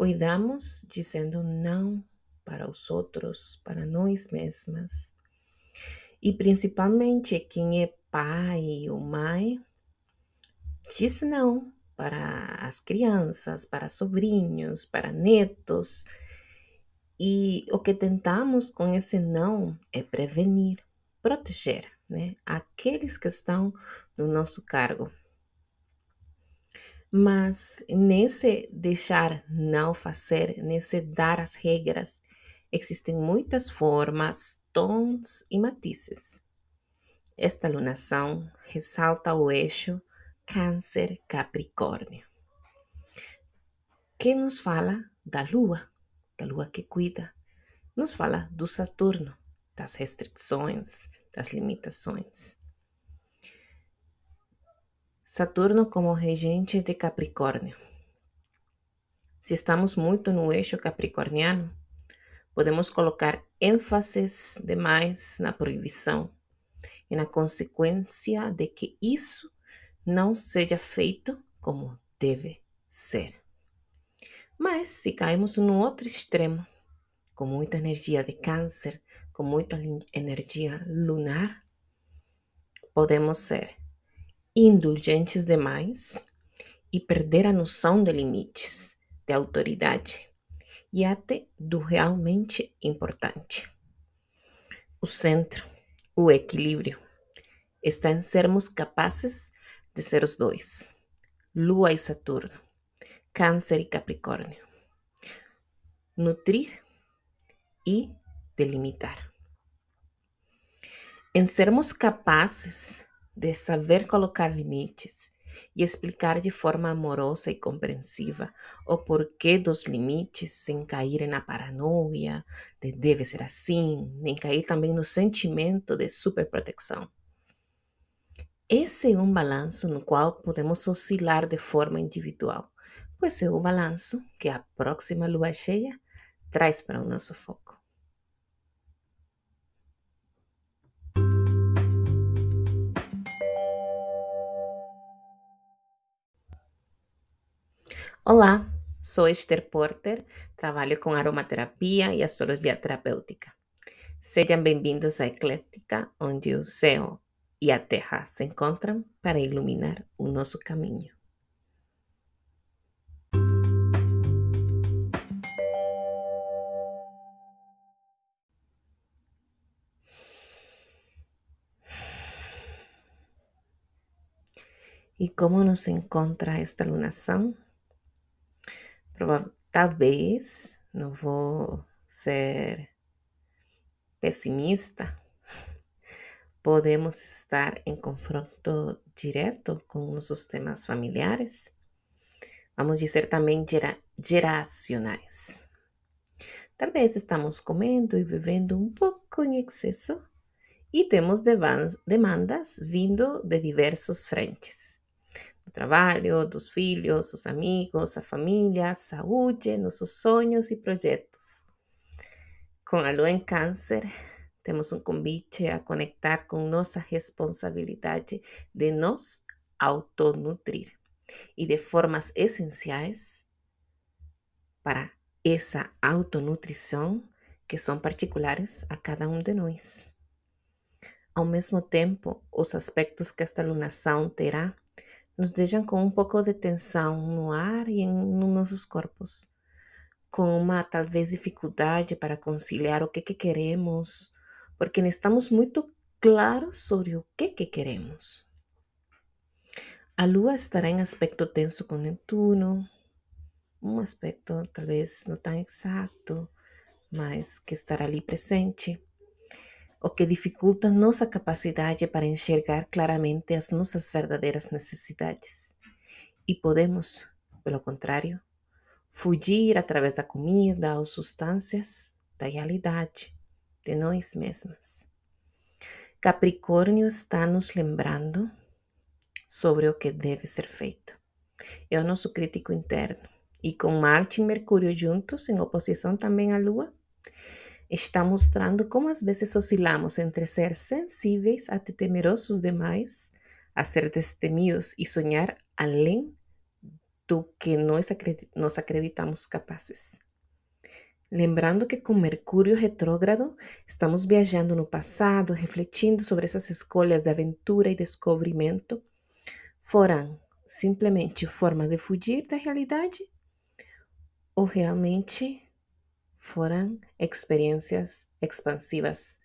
Cuidamos dizendo não para os outros, para nós mesmas. E principalmente quem é pai ou mãe diz não para as crianças, para sobrinhos, para netos. E o que tentamos com esse não é prevenir, proteger né, aqueles que estão no nosso cargo. Mas nesse deixar não fazer, nesse dar as regras, existem muitas formas, tons e matizes. Esta alunação ressalta o eixo Câncer-Capricórnio, que nos fala da Lua, da Lua que cuida, nos fala do Saturno, das restrições, das limitações. Saturno como regente de Capricórnio. Se estamos muito no eixo capricorniano, podemos colocar ênfases demais na proibição e na consequência de que isso não seja feito como deve ser. Mas se caímos no outro extremo, com muita energia de câncer, com muita energia lunar, podemos ser indulgentes demais e perder a noção de limites, de autoridade e até do realmente importante. O centro, o equilíbrio, está em sermos capazes de ser os dois, Lua e Saturno, Câncer e Capricórnio. Nutrir e delimitar. Em sermos capazes de saber colocar limites e explicar de forma amorosa e compreensiva o porquê dos limites sem cair na paranoia de deve ser assim, nem cair também no sentimento de superproteção. Esse é um balanço no qual podemos oscilar de forma individual, pois é o balanço que a próxima lua cheia traz para o nosso foco. Olá, sou Esther Porter, trabalho com aromaterapia e astrologia terapêutica. Sejam bem-vindos à Eclética, onde o céu e a terra se encontram para iluminar o nosso caminho. E como nos encontra esta lunação? Talvez, não vou ser pessimista, podemos estar em confronto direto com nossos temas familiares, vamos dizer também gera, geracionais. Talvez estamos comendo e vivendo um pouco em excesso e temos demandas vindo de diversos frentes do trabalho, dos filhos, os amigos, a família, a saúde, nossos sonhos e projetos. Com a lua em Câncer, temos um convite a conectar com nossa responsabilidade de nos autonutrir e de formas essenciais para essa autonutrição que são particulares a cada um de nós. Ao mesmo tempo, os aspectos que esta lunação terá nos deixam com um pouco de tensão no ar e em, nos nossos corpos, com uma talvez dificuldade para conciliar o que, que queremos, porque não estamos muito claros sobre o que, que queremos. A Lua estará em aspecto tenso com Netuno, um aspecto talvez não tão exato, mas que estará ali presente o que dificulta nossa capacidade para enxergar claramente as nossas verdadeiras necessidades. E podemos, pelo contrário, fugir através da comida ou substâncias da realidade de nós mesmas. Capricórnio está nos lembrando sobre o que deve ser feito. É o nosso crítico interno. E com Marte e Mercúrio juntos, em oposição também à Lua, está mostrando como às vezes oscilamos entre ser sensíveis até temerosos demais, a ser destemidos e sonhar além do que nós, nós acreditamos capazes. Lembrando que com Mercúrio retrógrado estamos viajando no passado, refletindo sobre essas escolhas de aventura e descobrimento, foram simplesmente forma de fugir da realidade ou realmente foram experiências expansivas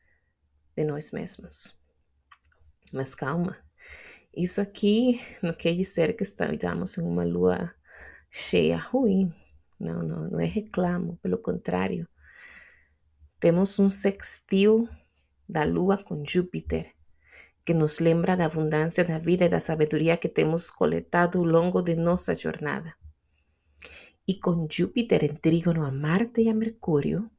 de nós mesmos. Mas calma, isso aqui não quer dizer que estamos em uma lua cheia ruim. Não, não, não é reclamo, pelo contrário. Temos um sextil da lua com Júpiter, que nos lembra da abundância da vida e da sabedoria que temos coletado ao longo de nossa jornada. E com Júpiter em trígono a Marte e a Mercúrio,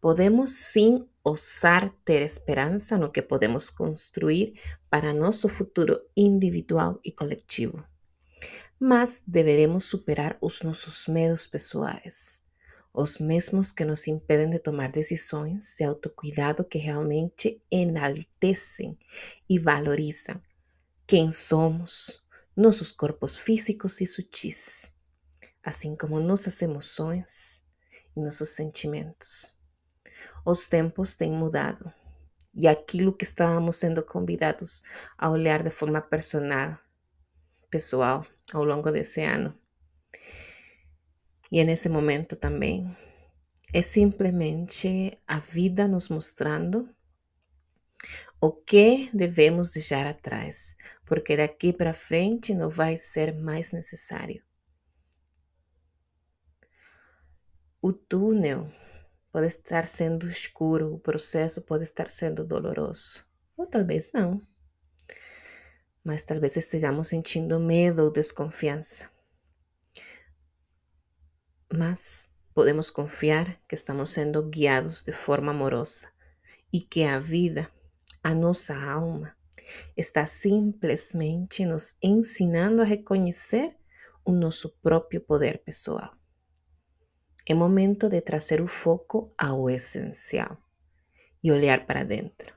podemos sim ousar ter esperança no que podemos construir para nosso futuro individual e coletivo. Mas deveremos superar os nossos medos pessoais, os mesmos que nos impedem de tomar decisões de autocuidado que realmente enaltecem e valorizam quem somos, nossos corpos físicos e sutis, assim como nossas emoções e nossos sentimentos. Os tempos têm mudado e aquilo que estávamos sendo convidados a olhar de forma personal, pessoal, ao longo desse ano. E nesse momento também é simplesmente a vida nos mostrando o que devemos deixar atrás, porque daqui para frente não vai ser mais necessário. O túnel pode estar sendo escuro, o processo pode estar sendo doloroso, ou talvez não. Mas talvez estejamos sentindo medo ou desconfiança. Mas podemos confiar que estamos sendo guiados de forma amorosa e que a vida, a nossa alma, está simplesmente nos ensinando a reconhecer o nosso próprio poder pessoal. É momento de trazer o foco ao essencial e olhar para dentro.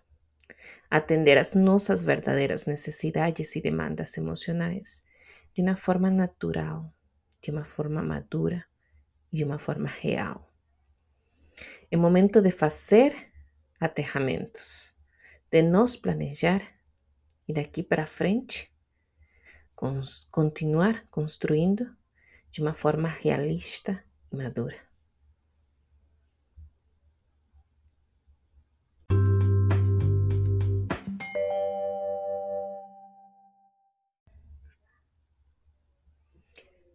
Atender às nossas verdadeiras necessidades e demandas emocionais de uma forma natural, de uma forma madura e de uma forma real. É momento de fazer aterramentos, de nos planejar e daqui para frente continuar construindo de uma forma realista madura.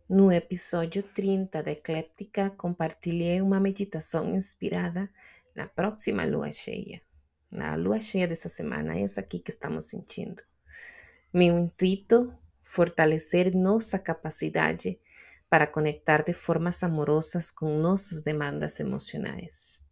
No episódio 30 da Ecléptica, compartilhei uma meditação inspirada na próxima lua cheia. Na lua cheia dessa semana, essa aqui que estamos sentindo. Meu intuito, fortalecer nossa capacidade para conectar de formas amorosas com nossas demandas emocionais.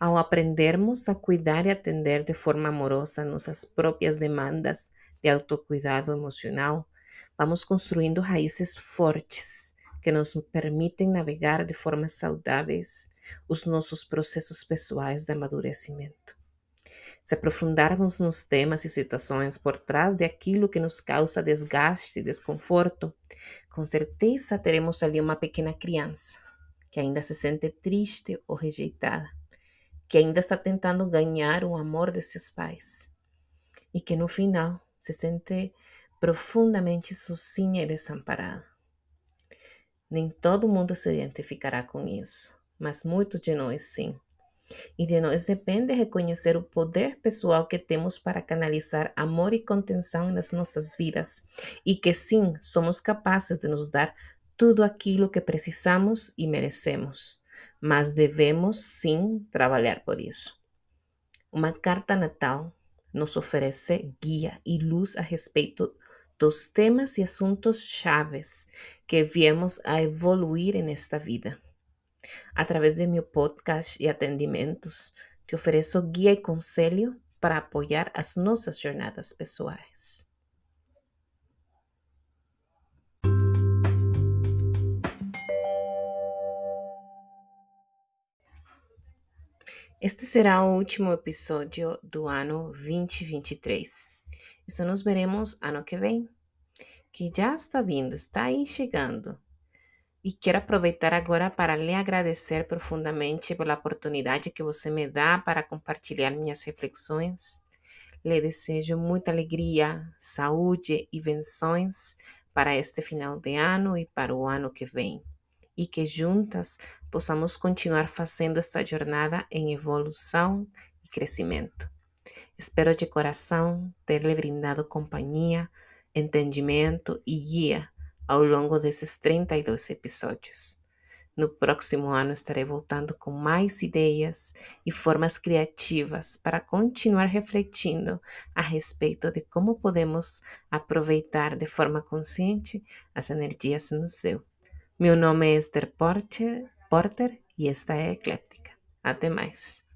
Ao aprendermos a cuidar e atender de forma amorosa nossas próprias demandas de autocuidado emocional, vamos construindo raízes fortes que nos permitem navegar de formas saudáveis os nossos processos pessoais de amadurecimento. Se aprofundarmos nos temas e situações por trás de aquilo que nos causa desgaste e desconforto, com certeza teremos ali uma pequena criança que ainda se sente triste ou rejeitada, que ainda está tentando ganhar o amor de seus pais e que no final se sente profundamente sozinha e desamparada. Nem todo mundo se identificará com isso, mas muitos de nós sim. E de nós depende reconhecer o poder pessoal que temos para canalizar amor e contenção nas nossas vidas e que sim, somos capazes de nos dar tudo aquilo que precisamos e merecemos, mas devemos sim trabalhar por isso. Uma carta natal nos oferece guia e luz a respeito dos temas e assuntos chaves que viemos a evoluir nesta vida. Através de meu podcast e atendimentos, te ofereço guia e conselho para apoiar as nossas jornadas pessoais. Este será o último episódio do ano 2023. E só nos veremos ano que vem, que já está vindo, está aí chegando. E quero aproveitar agora para lhe agradecer profundamente pela oportunidade que você me dá para compartilhar minhas reflexões. Lhe desejo muita alegria, saúde e venções para este final de ano e para o ano que vem. E que juntas possamos continuar fazendo esta jornada em evolução e crescimento. Espero de coração ter lhe brindado companhia, entendimento e guia ao longo desses 32 episódios. No próximo ano estarei voltando com mais ideias e formas criativas para continuar refletindo a respeito de como podemos aproveitar de forma consciente as energias no céu. Meu nome é Esther Porter, Porter e esta é Ecléptica. Até mais.